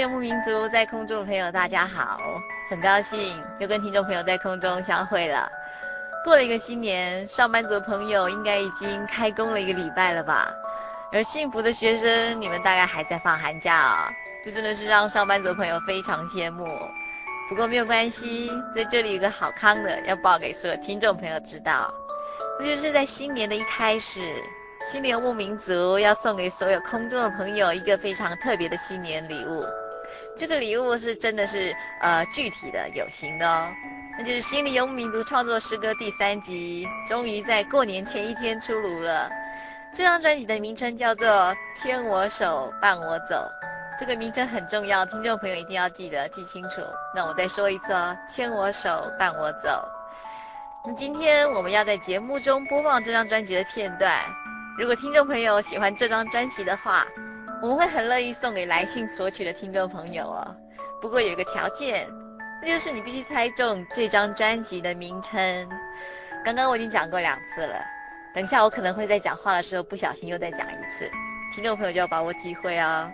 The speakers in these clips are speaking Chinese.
游牧民族在空中的朋友，大家好，很高兴又跟听众朋友在空中相会了。过了一个新年，上班族的朋友应该已经开工了一个礼拜了吧？而幸福的学生，你们大概还在放寒假啊，这真的是让上班族的朋友非常羡慕。不过没有关系，在这里有个好康的要报给所有听众朋友知道，那就是在新年的一开始，心灵游牧民族要送给所有空中的朋友一个非常特别的新年礼物。这个礼物是真的是呃具体的有形的哦，那就是《心灵游牧民族创作诗歌》第三集，终于在过年前一天出炉了。这张专辑的名称叫做《牵我手，伴我走》，这个名称很重要，听众朋友一定要记得记清楚。那我再说一次哦，《牵我手，伴我走》。那今天我们要在节目中播放这张专辑的片段，如果听众朋友喜欢这张专辑的话。我们会很乐意送给来信索取的听众朋友哦，不过有一个条件，那就是你必须猜中这张专辑的名称。刚刚我已经讲过两次了，等下我可能会在讲话的时候不小心又再讲一次，听众朋友就要把握机会哦。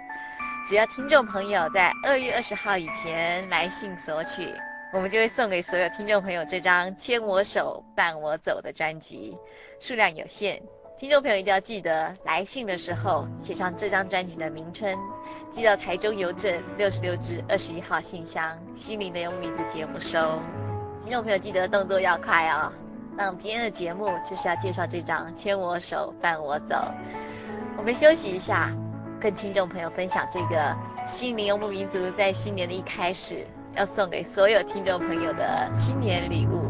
只要听众朋友在二月二十号以前来信索取，我们就会送给所有听众朋友这张《牵我手，伴我走》的专辑，数量有限。听众朋友一定要记得来信的时候写上这张专辑的名称，寄到台中邮政六十六支二十一号信箱，心灵的游牧民族节目收。听众朋友记得动作要快哦。那我们今天的节目就是要介绍这张《牵我手，伴我走》。我们休息一下，跟听众朋友分享这个心灵游牧民族在新年的一开始要送给所有听众朋友的新年礼物。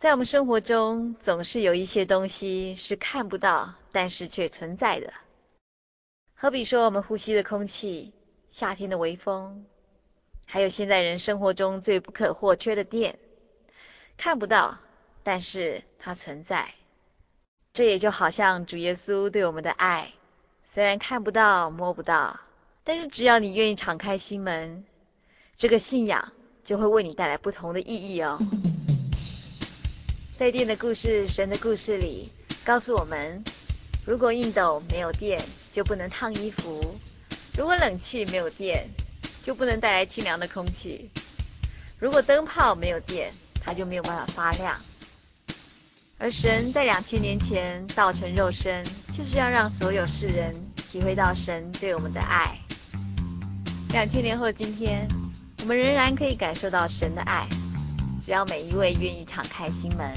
在我们生活中，总是有一些东西是看不到，但是却存在的。好比说，我们呼吸的空气，夏天的微风，还有现在人生活中最不可或缺的电，看不到，但是它存在。这也就好像主耶稣对我们的爱，虽然看不到、摸不到，但是只要你愿意敞开心门，这个信仰就会为你带来不同的意义哦。在电的故事、神的故事里，告诉我们：如果熨斗没有电，就不能烫衣服；如果冷气没有电，就不能带来清凉的空气；如果灯泡没有电，它就没有办法发亮。而神在两千年前道成肉身，就是要让所有世人体会到神对我们的爱。两千年后今天，我们仍然可以感受到神的爱。只要每一位愿意敞开心门。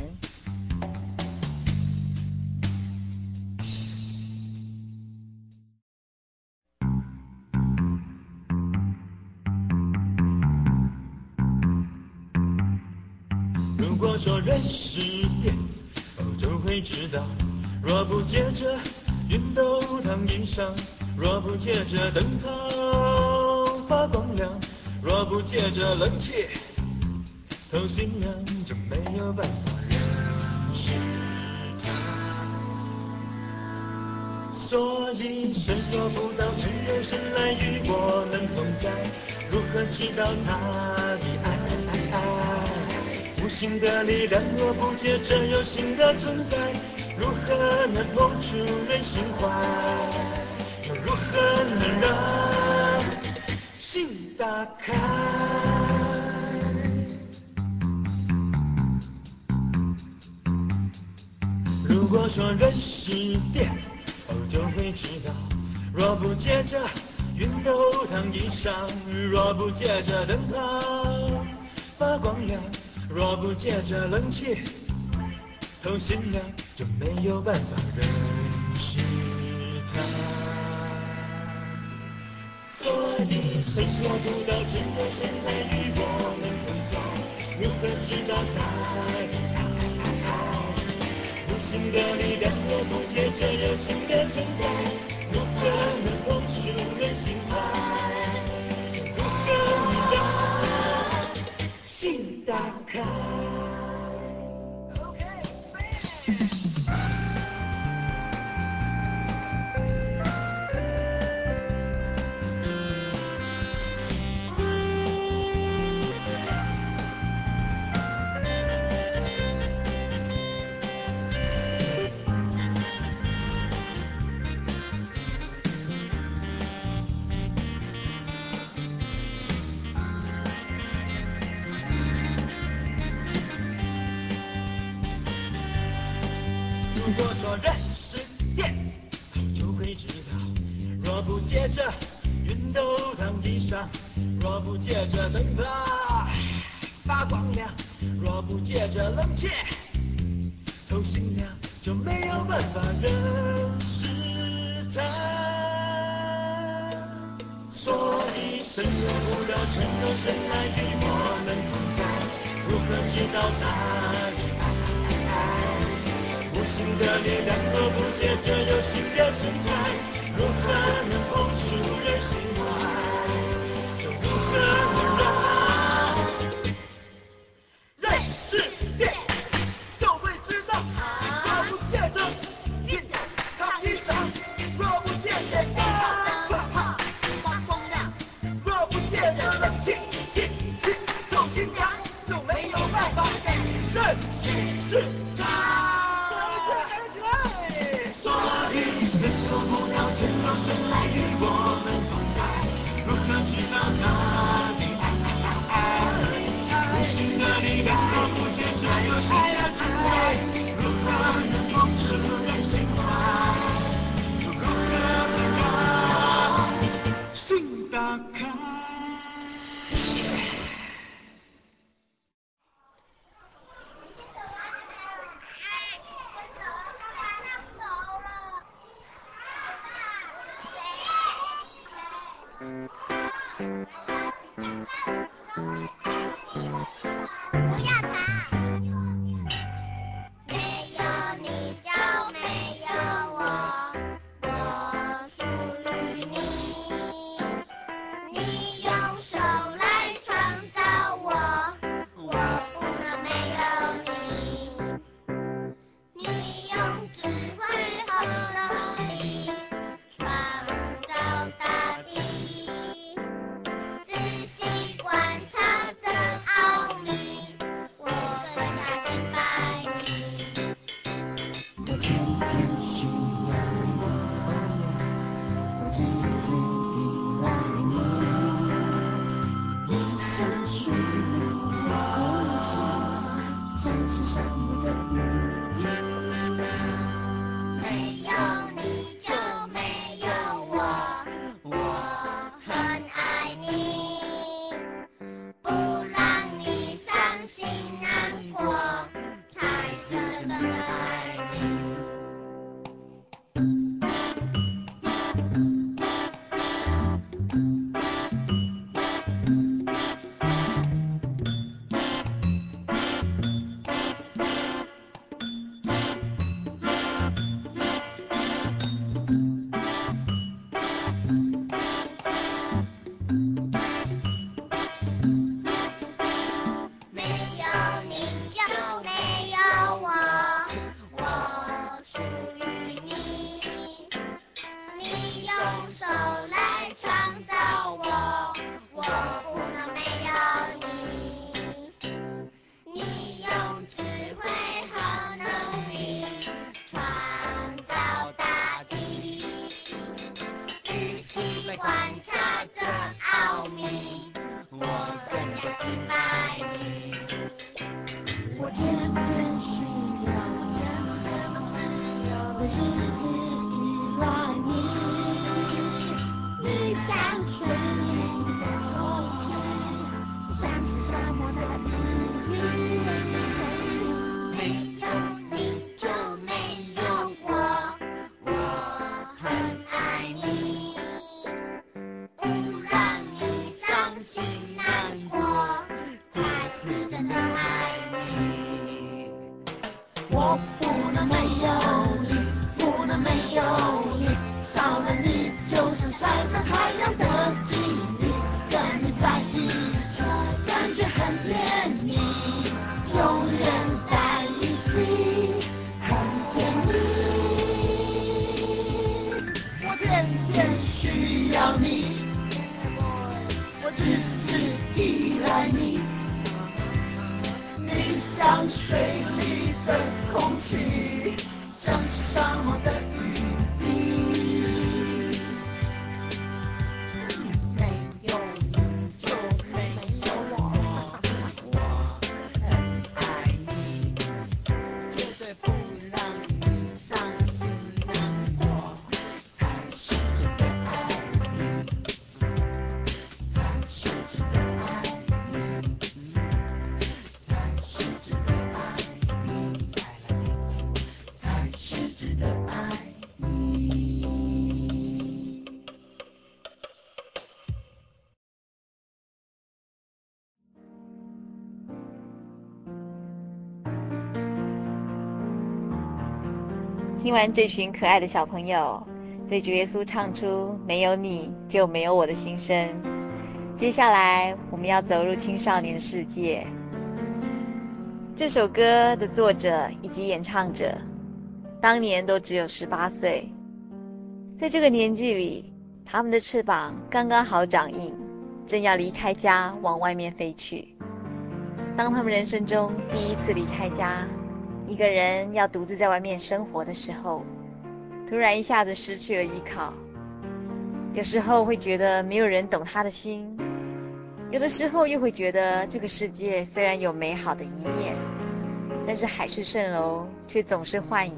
如果说人是电，哦，就会知道；若不借着熨斗烫衣裳，若不借着灯泡发光亮，若不借着冷气。偷心人就没有办法认识他，所以神若不道成肉身来与我们同在，如何知道他的爱？无形的力量若不借着有形的存在，如何能碰触人心怀？又如何能让心打开？说人是电，哦，就会知道；若不借着熨斗烫衣裳，若不借着灯泡发光亮，若不借着冷气透心凉，就没有办法认识他。所以，神若不道成肉身来与我们同在，如何知道他？新的力量我不借着有新的存在，如何能碰触人心怀？如何能让心打开？月亮都不见，这有星的存在。如何能？完这群可爱的小朋友对主耶稣唱出“没有你就没有我”的心声，接下来我们要走入青少年的世界。这首歌的作者以及演唱者，当年都只有十八岁。在这个年纪里，他们的翅膀刚刚好长硬，正要离开家往外面飞去。当他们人生中第一次离开家，一个人要独自在外面生活的时候，突然一下子失去了依靠。有时候会觉得没有人懂他的心。有的时候又会觉得这个世界虽然有美好的一面，但是海市蜃楼却总是幻影，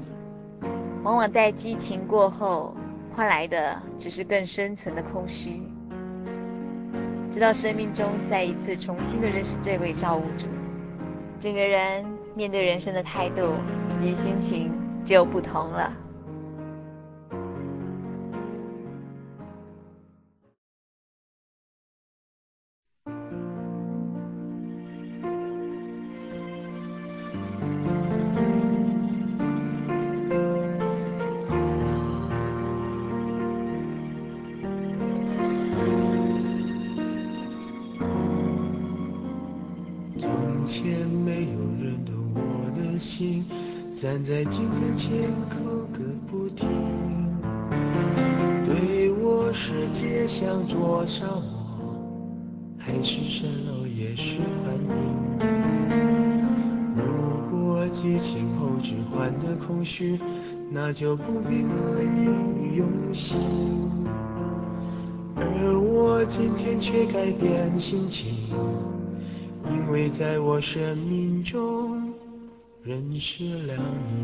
往往在激情过后换来的只是更深层的空虚。直到生命中再一次重新的认识这位造物主，整个人面对人生的态度以及心情就不同了。去，那就不必努力用心。而我今天却改变心情，因为在我生命中。认识了你，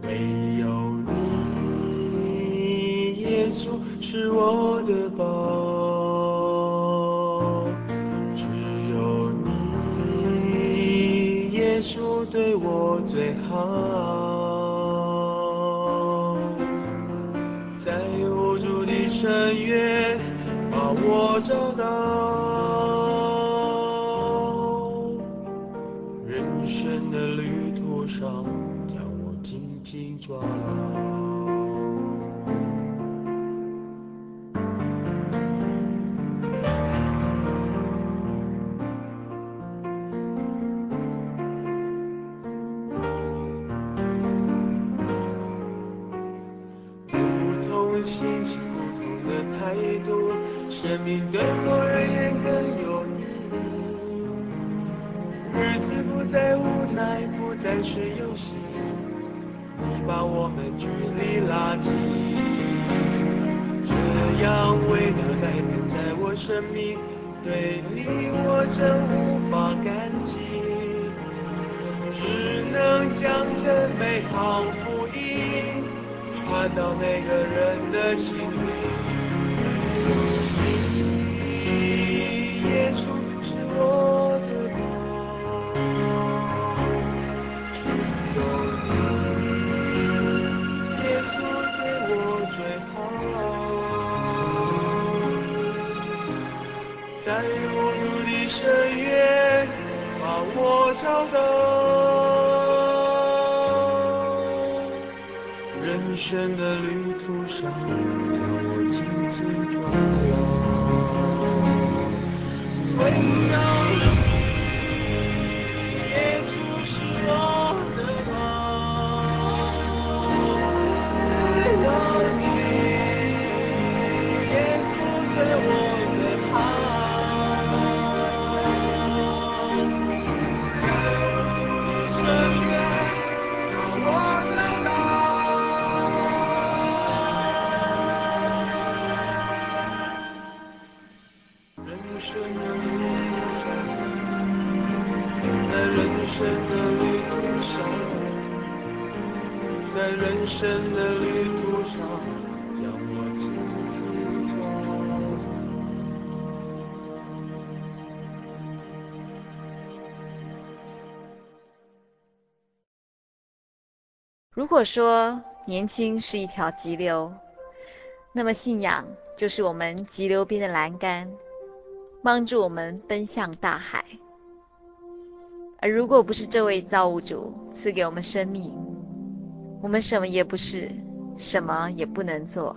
没有你，耶稣是我的宝，只有你，耶稣对我最好，在无助的深渊把我找到，人生的旅途上，让我紧紧抓牢。不再是游戏。你把我们距离拉近，这样为了改变在我生命，对你我真无法感激，只能将这美好福音传到每个人的心里。生的旅途上将我紧紧抓牢，围绕你。在人生的旅途上。如果说年轻是一条急流，那么信仰就是我们急流边的栏杆，帮助我们奔向大海。而如果不是这位造物主赐给我们生命，我们什么也不是，什么也不能做。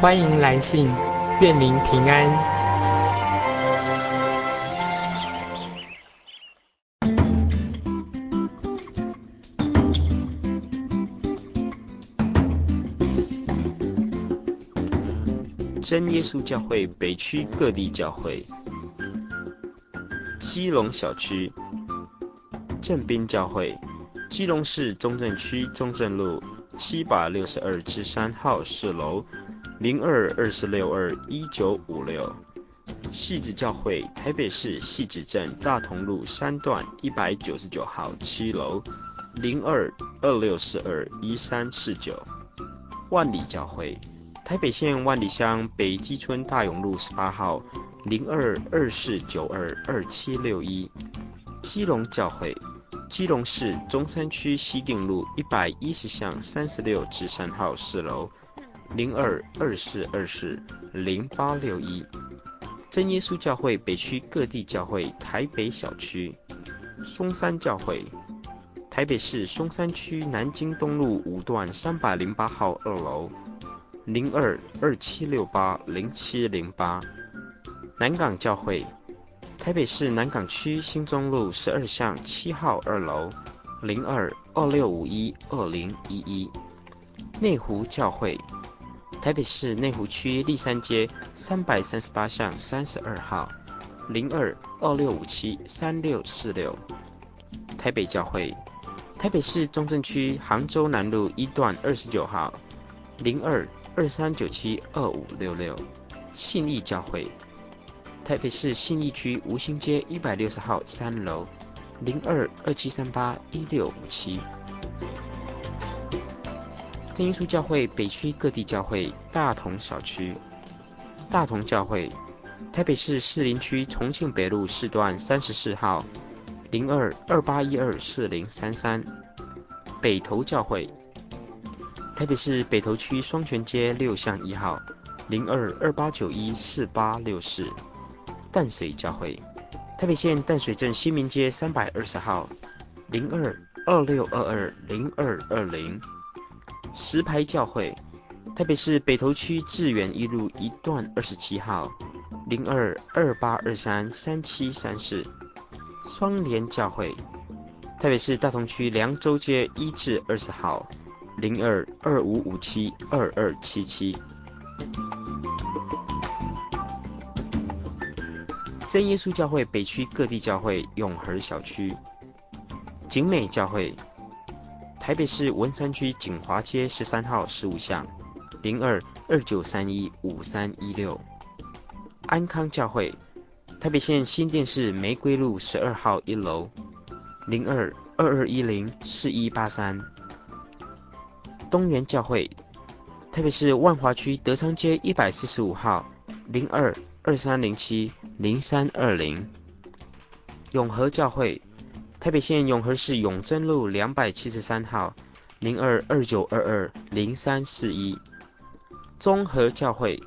欢迎来信，愿您平安。真耶稣教会北区各地教会，基隆小区正滨教会，基隆市中正区中正路七百六十二之三号四楼。零二二四六二一九五六，汐止教会台北市汐止镇大同路三段一百九十九号七楼，零二二六四二一三四九，万里教会台北县万里乡北基村大勇路十八号，零二二四九二二七六一，基隆教会基隆市中山区西定路一百一十巷三十六至三号四楼。零二二四二四零八六一，真耶稣教会北区各地教会台北小区，松山教会，台北市松山区南京东路五段三百零八号二楼，零二二七六八零七零八，南港教会，台北市南港区新中路十二巷七号二楼，零二二六五一二零一一，内湖教会。台北市内湖区立山街三百三十八巷三十二号，零二二六五七三六四六。台北教会，台北市中正区杭州南路一段二十九号，零二二三九七二五六六。信义教会，台北市信义区吴兴街一百六十号三楼，零二二七三八一六五七。真耶稣教会北区各地教会大同小区，大同教会，台北市士林区重庆北路四段三十四号，零二二八一二四零三三。北投教会，台北市北投区双泉街六巷一号，零二二八九一四八六四。淡水教会，台北县淡水镇新民街三百二十号，零二二六二二零二二零。石牌教会，台北市北投区智远一路一段二十七号，零二二八二三三七三四。双联教会，台北市大同区凉州街一至二十号，零二二五五七二二七七。真耶稣教会北区各地教会永和小区，景美教会。台北市文山区景华街十三号十五巷，零二二九三一五三一六。安康教会，台北县新店市玫瑰路十二号一楼，零二二二一零四一八三。东园教会，台北市万华区德昌街一百四十五号，零二二三零七零三二零。永和教会。台北县永和市永贞路两百七十三号，零二二九二二零三四一。综合教会，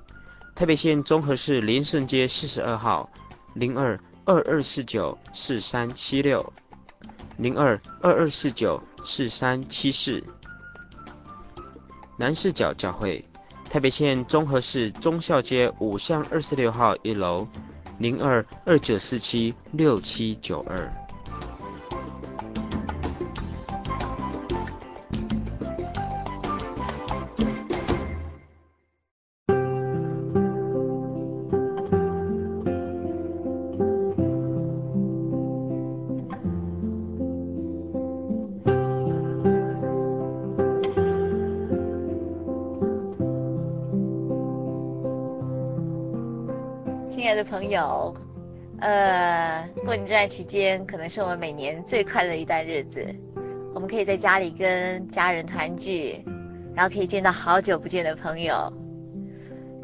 台北县中和市连胜街四十二号，零二二二四九四三七六，零二二二四九四三七四。南势角教会，台北县中和市忠孝街五巷二十六号一楼，零二二九四七六七九二。段期间可能是我们每年最快乐的一段日子。我们可以在家里跟家人团聚，然后可以见到好久不见的朋友。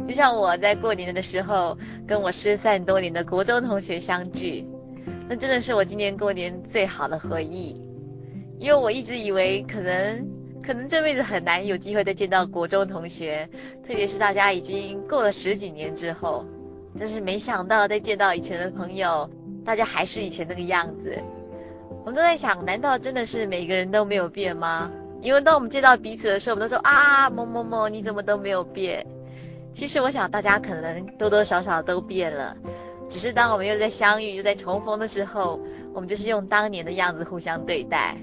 就像我在过年的时候，跟我失散多年的国中同学相聚，那真的是我今年过年最好的回忆。因为我一直以为可能可能这辈子很难有机会再见到国中同学，特别是大家已经过了十几年之后，但是没想到再见到以前的朋友，大家还是以前那个样子。我们都在想，难道真的是每个人都没有变吗？因为当我们见到彼此的时候，我们都说啊，某某某，你怎么都没有变？其实我想，大家可能多多少少都变了，只是当我们又在相遇、又在重逢的时候，我们就是用当年的样子互相对待，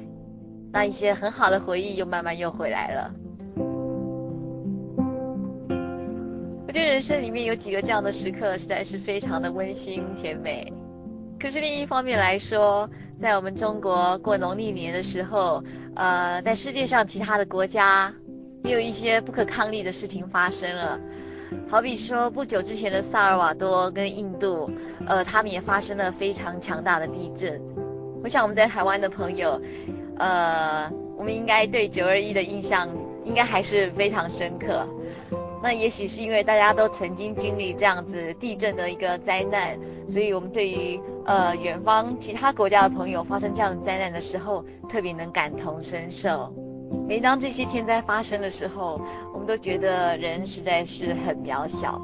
那一些很好的回忆又慢慢又回来了。我觉得人生里面有几个这样的时刻，实在是非常的温馨甜美。可是另一方面来说，在我们中国过农历年的时候，呃，在世界上其他的国家也有一些不可抗力的事情发生了。好比说，不久之前的萨尔瓦多跟印度，呃，他们也发生了非常强大的地震。我想我们在台湾的朋友，呃，我们应该对九二一的印象应该还是非常深刻。那也许是因为大家都曾经经历这样子地震的一个灾难，所以我们对于呃远方其他国家的朋友发生这样的灾难的时候，特别能感同身受。每当这些天灾发生的时候，我们都觉得人实在是很渺小。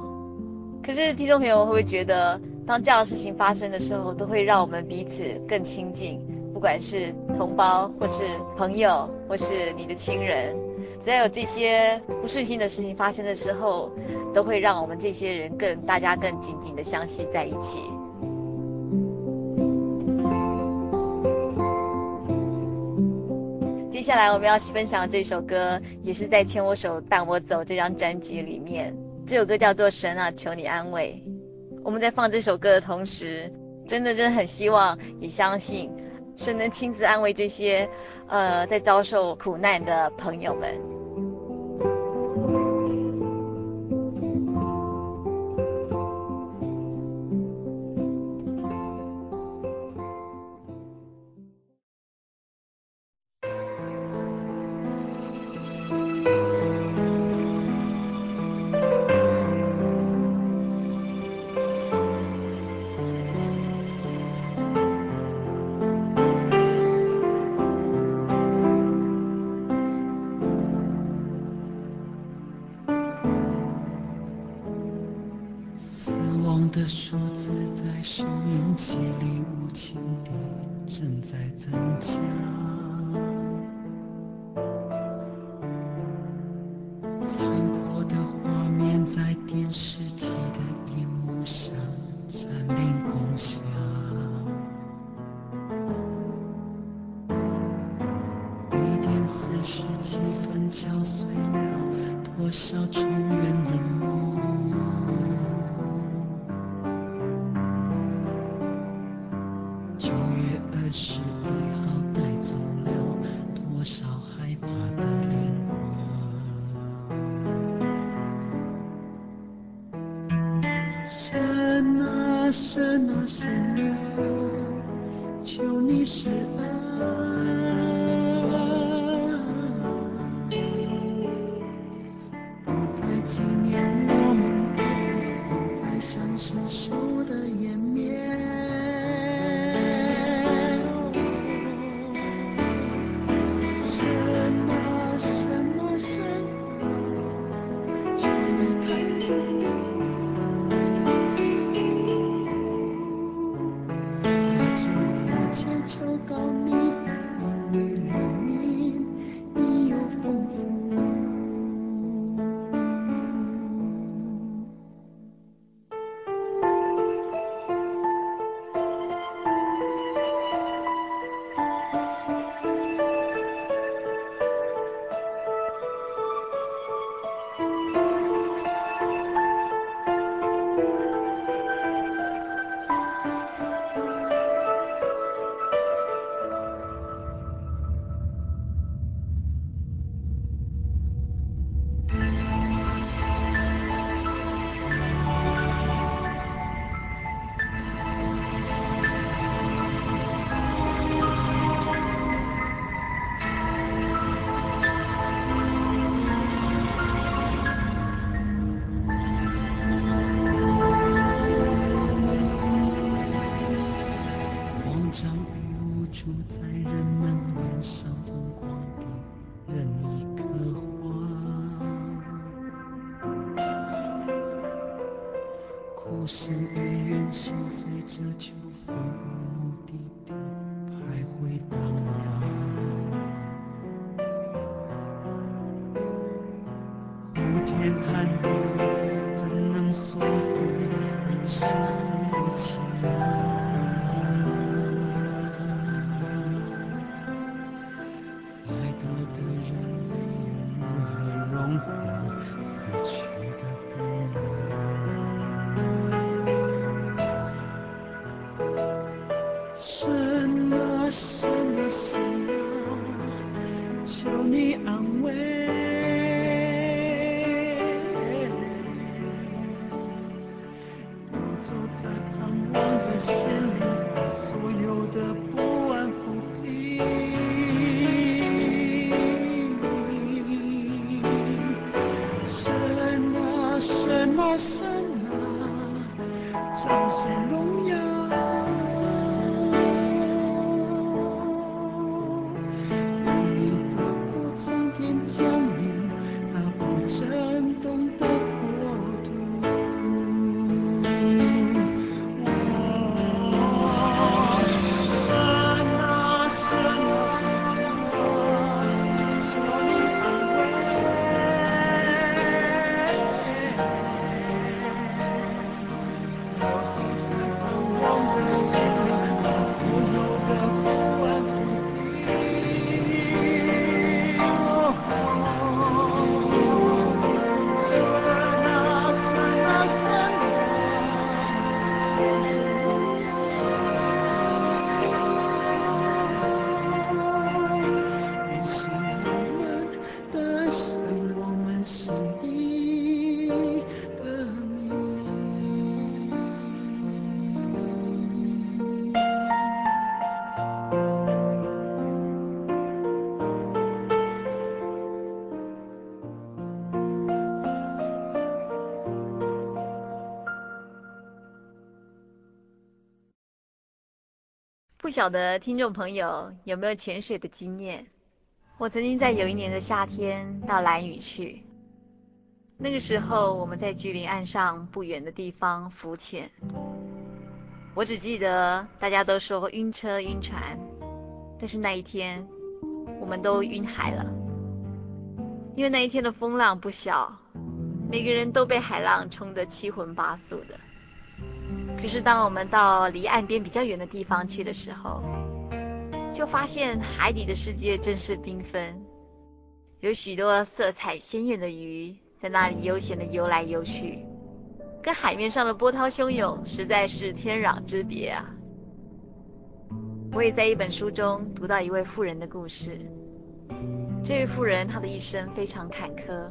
可是听众朋友会不会觉得，当这样的事情发生的时候，都会让我们彼此更亲近？不管是同胞，或是朋友，或是你的亲人，只要有这些不顺心的事情发生的时候，都会让我们这些人更大家更紧紧的相系在一起。接下来我们要分享的这首歌，也是在《牵我手，伴我走》这张专辑里面。这首歌叫做《神啊，求你安慰》。我们在放这首歌的同时，真的真的很希望，也相信神能亲自安慰这些，呃，在遭受苦难的朋友们。几年，我们都不再相守。晓得听众朋友有没有潜水的经验？我曾经在有一年的夏天到蓝屿去，那个时候我们在距离岸上不远的地方浮潜。我只记得大家都说晕车晕船，但是那一天我们都晕海了，因为那一天的风浪不小，每个人都被海浪冲得七荤八素的。可是，当我们到离岸边比较远的地方去的时候，就发现海底的世界真是缤纷，有许多色彩鲜艳的鱼在那里悠闲地游来游去，跟海面上的波涛汹涌实在是天壤之别啊！我也在一本书中读到一位妇人的故事，这位妇人她的一生非常坎坷，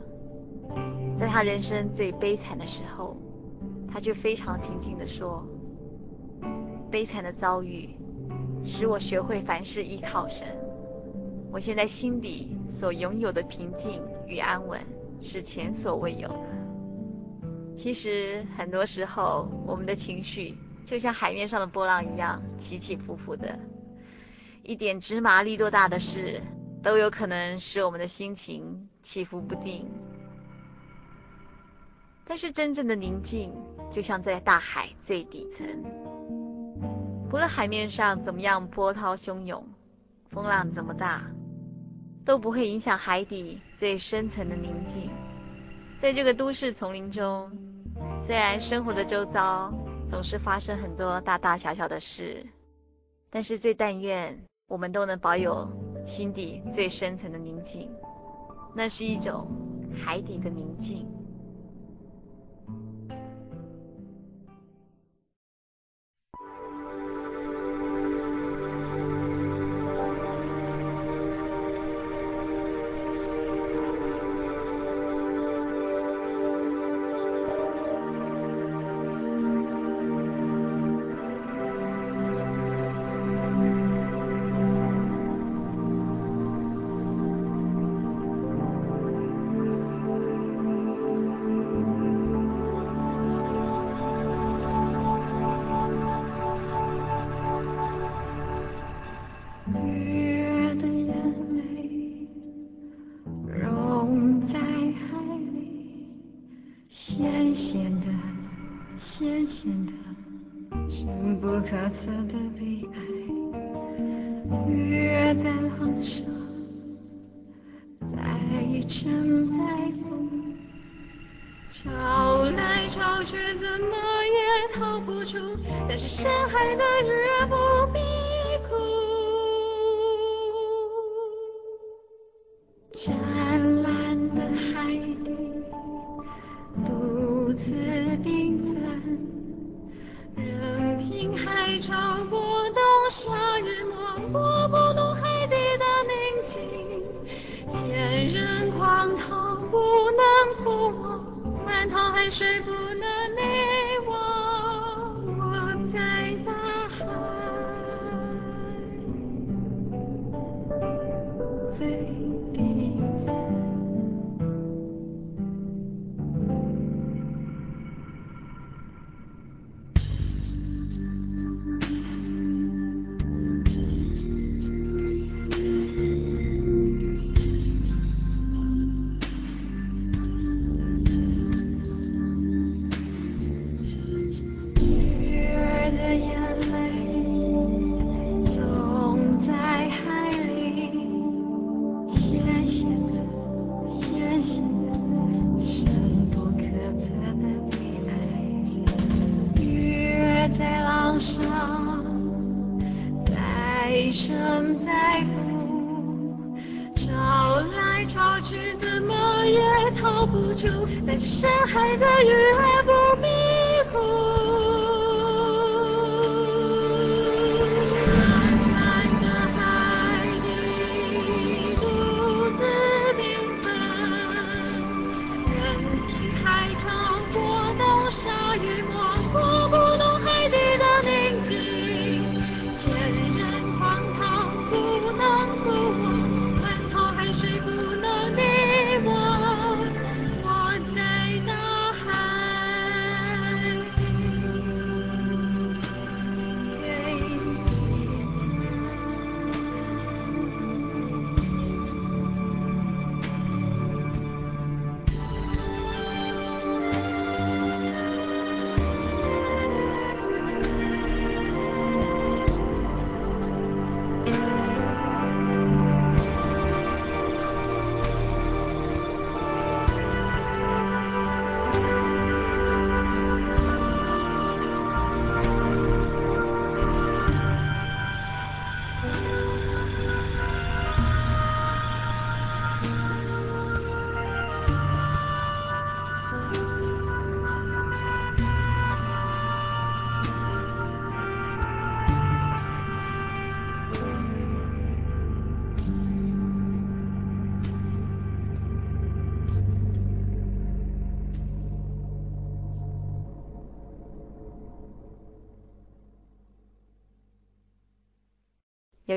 在她人生最悲惨的时候。他却非常平静地说：“悲惨的遭遇使我学会凡事依靠神。我现在心底所拥有的平静与安稳是前所未有的。其实很多时候，我们的情绪就像海面上的波浪一样起起伏伏的，一点芝麻绿豆大的事都有可能使我们的心情起伏不定。”但是真正的宁静，就像在大海最底层，不论海面上怎么样波涛汹涌，风浪怎么大，都不会影响海底最深层的宁静。在这个都市丛林中，虽然生活的周遭总是发生很多大大小小的事，但是最但愿我们都能保有心底最深层的宁静，那是一种海底的宁静。Thank you.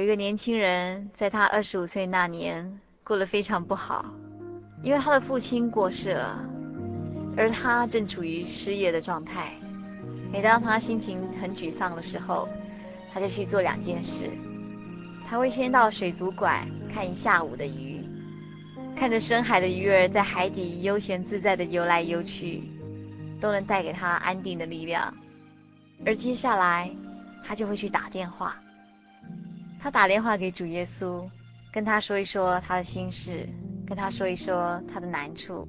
一个年轻人，在他二十五岁那年过得非常不好，因为他的父亲过世了，而他正处于失业的状态。每当他心情很沮丧的时候，他就去做两件事：他会先到水族馆看一下午的鱼，看着深海的鱼儿在海底悠闲自在地游来游去，都能带给他安定的力量。而接下来，他就会去打电话。他打电话给主耶稣，跟他说一说他的心事，跟他说一说他的难处。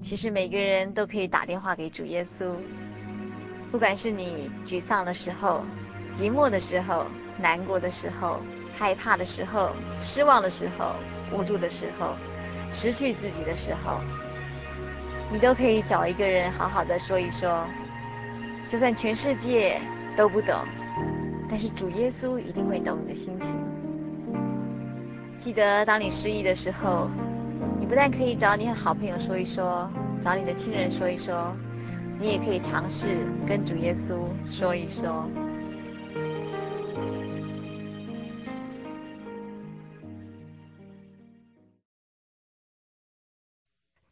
其实每个人都可以打电话给主耶稣，不管是你沮丧的时候、寂寞的时候、难过的时候、害怕的时候、失望的时候、无助的时候、失去自己的时候，你都可以找一个人好好的说一说，就算全世界都不懂。但是主耶稣一定会懂你的心情。记得当你失意的时候，你不但可以找你的好朋友说一说，找你的亲人说一说，你也可以尝试跟主耶稣说一说。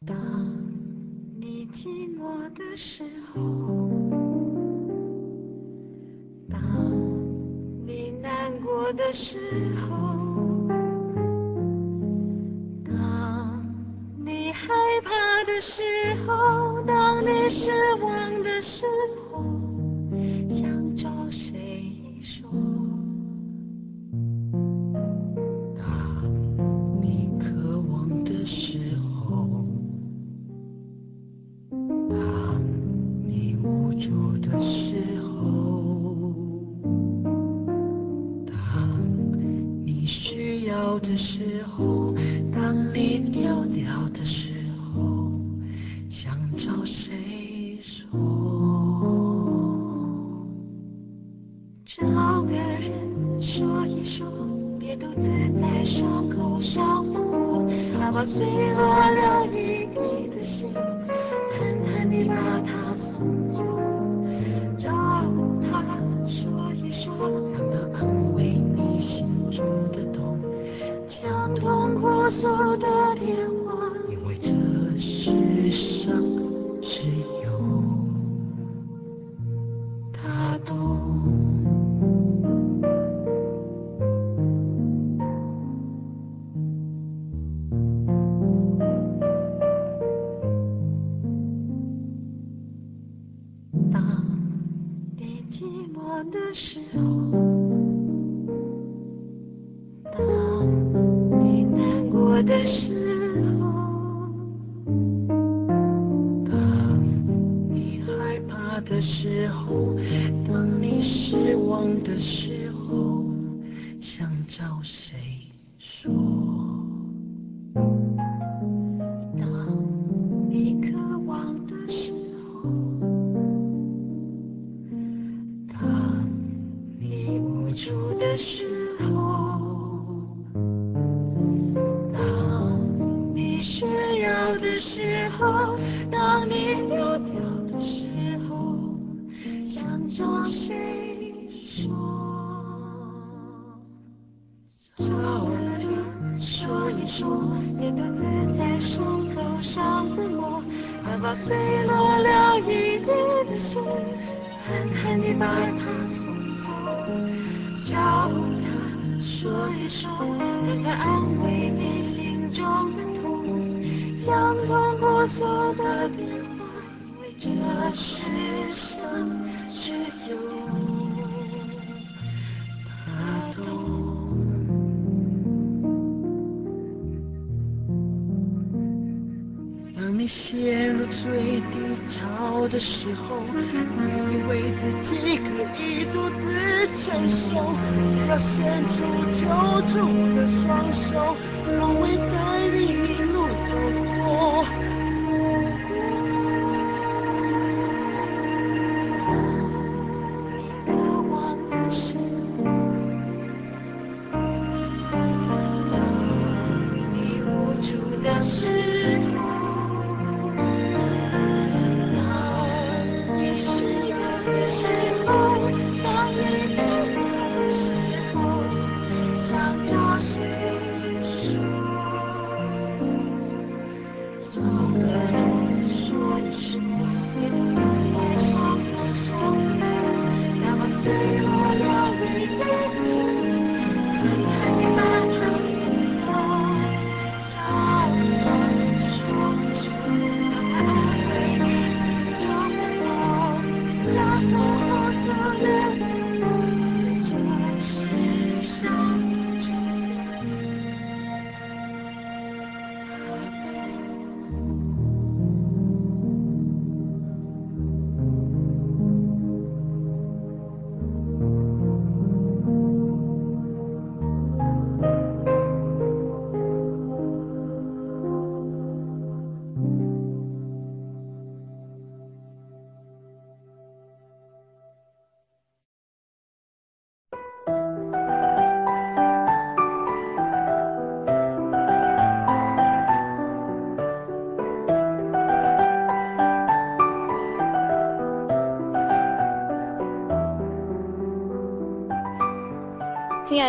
当你寂寞的时候。的时候，当你害怕的时候，当你失望的时候，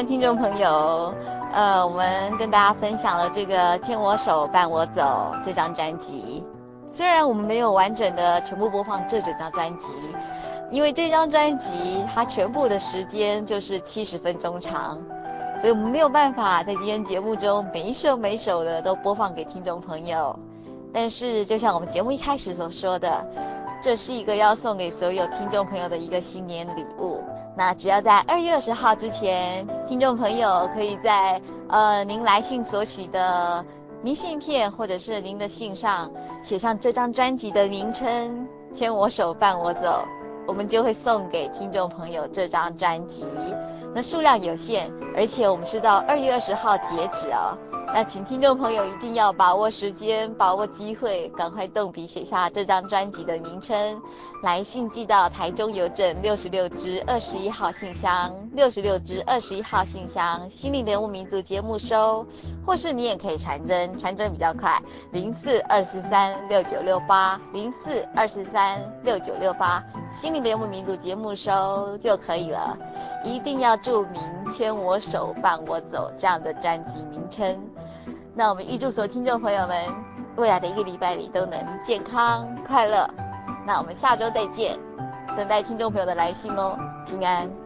听众朋友呃我们跟大家分享了这个牵我手伴我走这张专辑。虽然我们没有完整的全部播放这整张专辑因为这张专辑它全部的时间就是七十分钟长所以我们没有办法在今天节目中每一首每一首的都播放给听众朋友。但是就像我们节目一开始所说的这是一个要送给所有听众朋友的一个新年礼物。那只要在二月二十号之前，听众朋友可以在呃您来信索取的明信片或者是您的信上写上这张专辑的名称，牵我手伴我走，我们就会送给听众朋友这张专辑。那数量有限，而且我们是到二月二十号截止哦。那请听众朋友一定要把握时间，把握机会，赶快动笔写下这张专辑的名称，来信寄到台中邮政六十六支二十一号信箱，六十六支二十一号信箱，心灵游牧民族节目收，或是你也可以传真，传真比较快，零四二四三六九六八，零四二四三六九六八，心灵游牧民族节目收就可以了，一定要注明牵我手伴我走这样的专辑名称。那我们预祝所有听众朋友们未来的一个礼拜里都能健康快乐。那我们下周再见，等待听众朋友的来信哦，平安。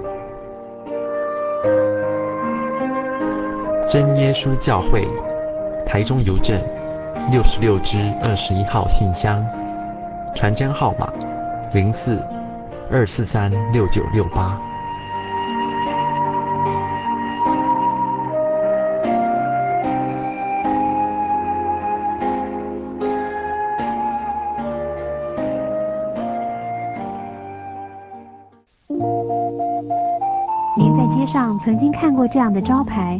真耶稣教会，台中邮政六十六支二十一号信箱，传真号码零四二四三六九六八。您在街上曾经看过这样的招牌？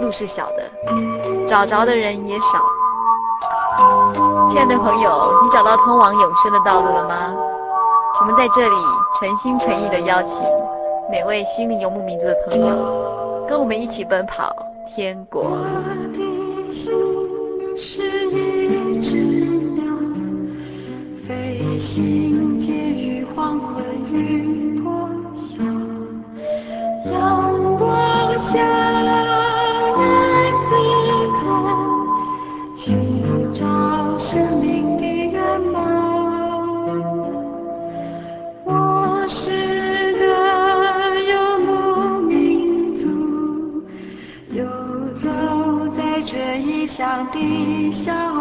路是小的，找着的人也少。亲爱的朋友，你找到通往永生的道路了吗？我们在这里诚心诚意的邀请每位心灵游牧民族的朋友，跟我们一起奔跑天国。我的心是一只鸟，飞行介于黄昏与破晓。阳光下。生命的愿望我是个游牧民族游走在这异乡的小